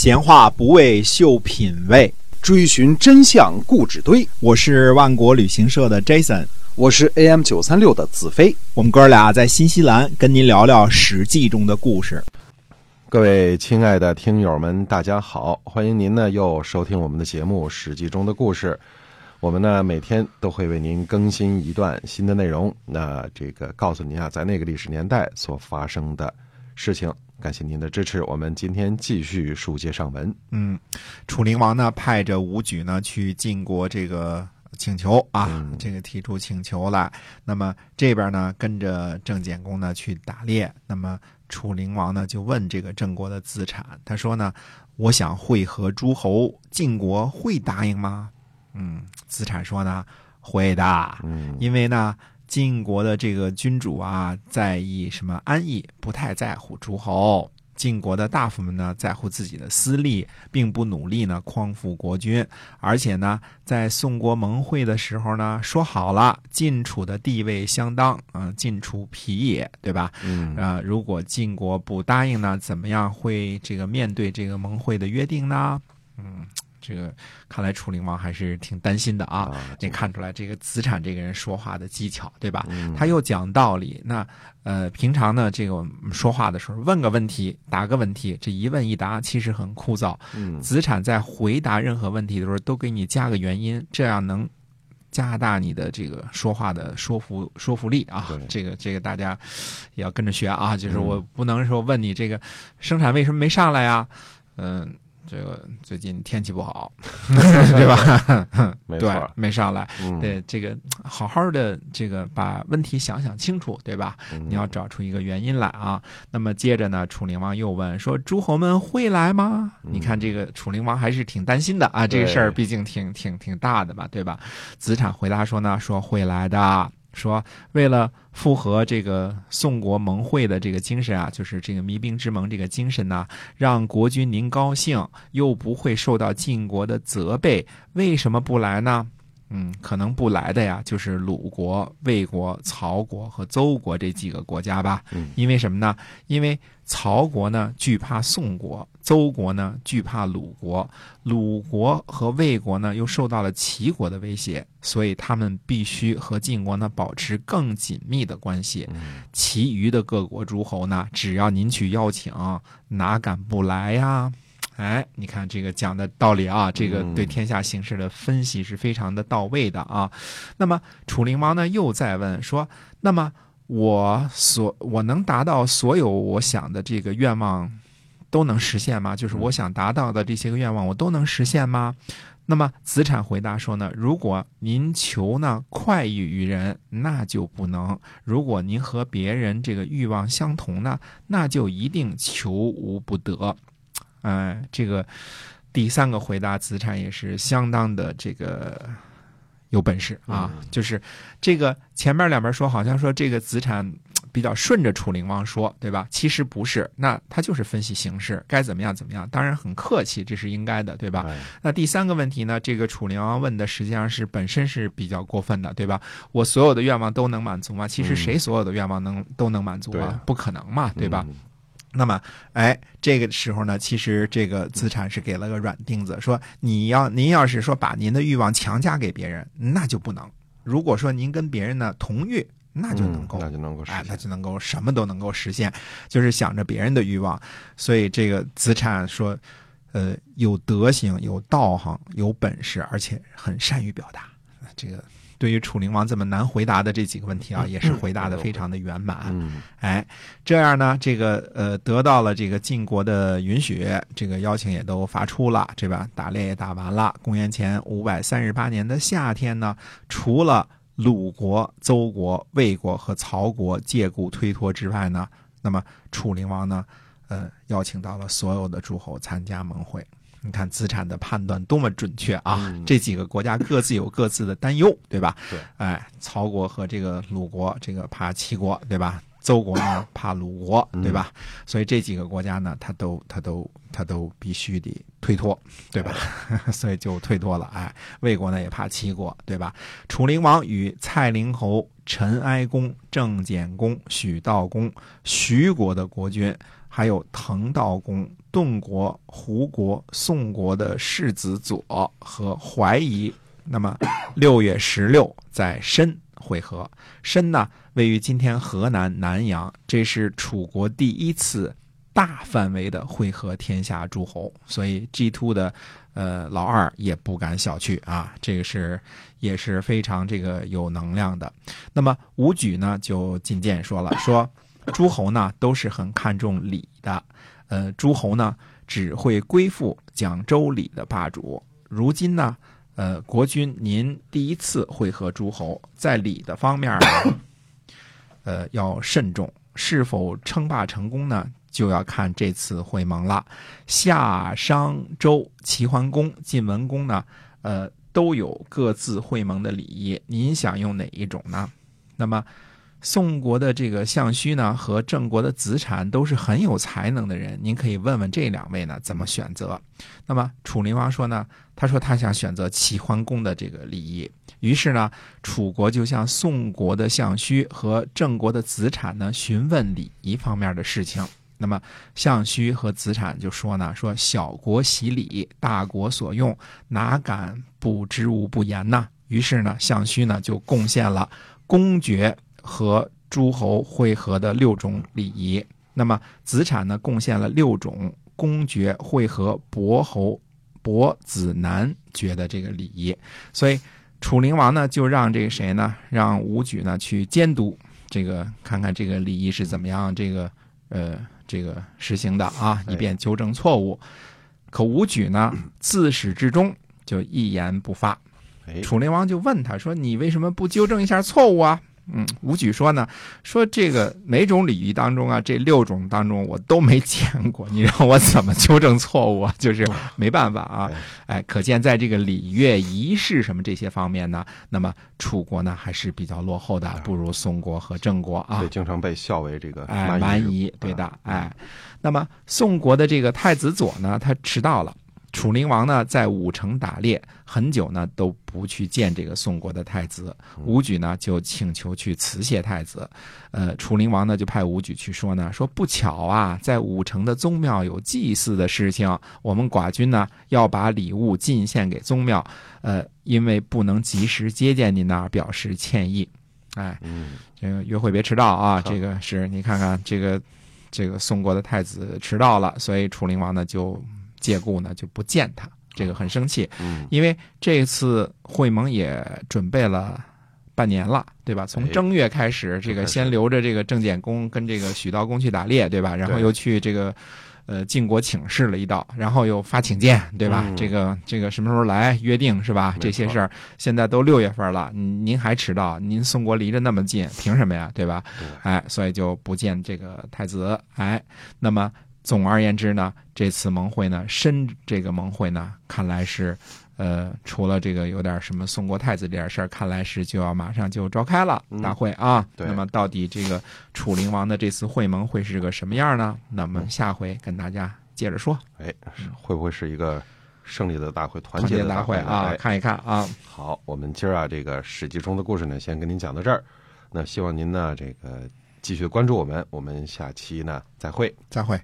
闲话不为秀品味，追寻真相固执堆。我是万国旅行社的 Jason，我是 AM 九三六的子飞。我们哥俩在新西兰跟您聊聊《史记》中的故事。各位亲爱的听友们，大家好，欢迎您呢又收听我们的节目《史记》中的故事。我们呢每天都会为您更新一段新的内容，那这个告诉您啊，在那个历史年代所发生的事情。感谢您的支持，我们今天继续书接上文。嗯，楚灵王呢派着武举呢去晋国这个请求啊，这个提出请求来。那么这边呢跟着郑简公呢去打猎。那么楚灵王呢就问这个郑国的资产，他说呢，我想会合诸侯，晋国会答应吗？嗯，资产说呢，会的。嗯，因为呢。晋国的这个君主啊，在意什么安逸，不太在乎诸侯。晋国的大夫们呢，在乎自己的私利，并不努力呢匡扶国君。而且呢，在宋国盟会的时候呢，说好了晋楚的地位相当，啊，晋楚皮也，对吧？嗯啊，如果晋国不答应呢，怎么样会这个面对这个盟会的约定呢？嗯。这个看来楚灵王还是挺担心的啊！你看出来这个子产这个人说话的技巧，对吧？他又讲道理。那呃，平常呢，这个说话的时候问个问题，答个问题，这一问一答其实很枯燥。子产在回答任何问题的时候，都给你加个原因，这样能加大你的这个说话的说服说服力啊！这个这个大家也要跟着学啊！就是我不能说问你这个生产为什么没上来呀？嗯。这个最近天气不好，对吧？没错，没上来。对，这个好好的，这个把问题想想清楚，对吧？你要找出一个原因来啊。那么接着呢，楚灵王又问说：“诸侯们会来吗？”你看这个楚灵王还是挺担心的啊。这个事儿毕竟挺挺挺大的嘛，对吧？子产回答说呢：“说会来的。”说为了符合这个宋国盟会的这个精神啊，就是这个弭兵之盟这个精神呢，让国君您高兴，又不会受到晋国的责备，为什么不来呢？嗯，可能不来的呀，就是鲁国、魏国、曹国和邹国这几个国家吧。嗯，因为什么呢？因为曹国呢惧怕宋国，邹国呢惧怕鲁国，鲁国和魏国呢又受到了齐国的威胁，所以他们必须和晋国呢保持更紧密的关系。其余的各国诸侯呢，只要您去邀请，哪敢不来呀？哎，你看这个讲的道理啊，这个对天下形势的分析是非常的到位的啊。那么楚灵王呢又在问说：“那么我所我能达到所有我想的这个愿望都能实现吗？就是我想达到的这些个愿望我都能实现吗？”那么子产回答说呢：“如果您求呢快意于人，那就不能；如果您和别人这个欲望相同呢，那就一定求无不得。”哎，这个第三个回答，子产也是相当的这个有本事啊。就是这个前面两边说，好像说这个子产比较顺着楚灵王说，对吧？其实不是，那他就是分析形势，该怎么样怎么样。当然很客气，这是应该的，对吧？那第三个问题呢？这个楚灵王问的实际上是本身是比较过分的，对吧？我所有的愿望都能满足吗？其实谁所有的愿望能都能满足啊？不可能嘛，对吧？那么，哎，这个时候呢，其实这个资产是给了个软钉子，说你要您要是说把您的欲望强加给别人，那就不能。如果说您跟别人呢同欲，那就能够，那就能够，哎，那就能够什么都能够实现，就是想着别人的欲望。所以这个资产说，呃，有德行、有道行、有本事，而且很善于表达，这个。对于楚灵王这么难回答的这几个问题啊，也是回答的非常的圆满。哎，这样呢，这个呃得到了这个晋国的允许，这个邀请也都发出了，对吧？打猎也打完了。公元前五百三十八年的夏天呢，除了鲁国、邹国、魏国和曹国借故推脱之外呢，那么楚灵王呢，呃，邀请到了所有的诸侯参加盟会。你看资产的判断多么准确啊！这几个国家各自有各自的担忧，对吧？对，哎，曹国和这个鲁国，这个怕齐国，对吧？邹国呢 怕鲁国，对吧？所以这几个国家呢，他都他都他都必须得推脱，对吧？所以就推脱了。哎，魏国呢也怕齐国，对吧？楚灵王与蔡灵侯、陈哀公、郑简公、许道公、徐国的国君，还有滕道公。顿国、胡国、宋国的世子左和怀疑。那么六月十六在申会合。申呢，位于今天河南南阳，这是楚国第一次大范围的会合天下诸侯，所以 G two 的呃老二也不敢小觑啊，这个是也是非常这个有能量的。那么武举呢就进谏说了，说 诸侯呢都是很看重礼的，呃，诸侯呢只会归附讲周礼的霸主，如今呢。呃，国君，您第一次会合诸侯，在礼的方面呢，呃，要慎重。是否称霸成功呢？就要看这次会盟了。夏、商、周、齐桓公、晋文公呢，呃，都有各自会盟的礼仪。您想用哪一种呢？那么，宋国的这个相须呢，和郑国的子产都是很有才能的人，您可以问问这两位呢怎么选择。那么，楚灵王说呢？他说他想选择齐桓公的这个礼仪，于是呢，楚国就向宋国的相须和郑国的子产呢询问礼仪方面的事情。那么相须和子产就说呢，说小国习礼，大国所用，哪敢不知无不言呢？于是呢，相须呢就贡献了公爵和诸侯会合的六种礼仪，那么子产呢贡献了六种公爵会合伯侯。伯子男爵的这个礼仪，所以楚灵王呢就让这个谁呢，让武举呢去监督这个，看看这个礼仪是怎么样，这个呃这个实行的啊，以便纠正错误。可武举呢 自始至终就一言不发。楚灵王就问他说：“你为什么不纠正一下错误啊？”嗯，武举说呢，说这个每种礼仪当中啊，这六种当中我都没见过，你让我怎么纠正错误啊？就是没办法啊，哎，可见在这个礼乐仪式什么这些方面呢，那么楚国呢还是比较落后的，不如宋国和郑国啊。对，经常被笑为这个哎蛮夷，对的，哎，那么宋国的这个太子左呢，他迟到了。楚灵王呢，在武城打猎很久呢，都不去见这个宋国的太子。武举呢，就请求去辞谢太子。呃，楚灵王呢，就派武举去说呢，说不巧啊，在武城的宗庙有祭祀的事情，我们寡君呢要把礼物进献给宗庙。呃，因为不能及时接见您呢，表示歉意。哎，这个约会别迟到啊！这个是你看看这个这个宋国的太子迟到了，所以楚灵王呢就。借故呢就不见他，这个很生气，因为这次会盟也准备了半年了，对吧？从正月开始，这个先留着这个郑简公跟这个许道公去打猎，对吧？然后又去这个呃晋国请示了一道，然后又发请柬，对吧？这个这个什么时候来约定是吧？这些事儿现在都六月份了，您还迟到？您宋国离着那么近，凭什么呀？对吧？哎，所以就不见这个太子，哎，那么。总而言之呢，这次盟会呢，申这个盟会呢，看来是，呃，除了这个有点什么宋国太子这点事儿，看来是就要马上就召开了大会啊。那么到底这个楚灵王的这次会盟会是个什么样呢？那么下回跟大家接着说。哎，会不会是一个胜利的大会、团结的大会啊？看一看啊。好，我们今儿啊，这个史记中的故事呢，先跟您讲到这儿。那希望您呢，这个继续关注我们，我们下期呢再会，再会。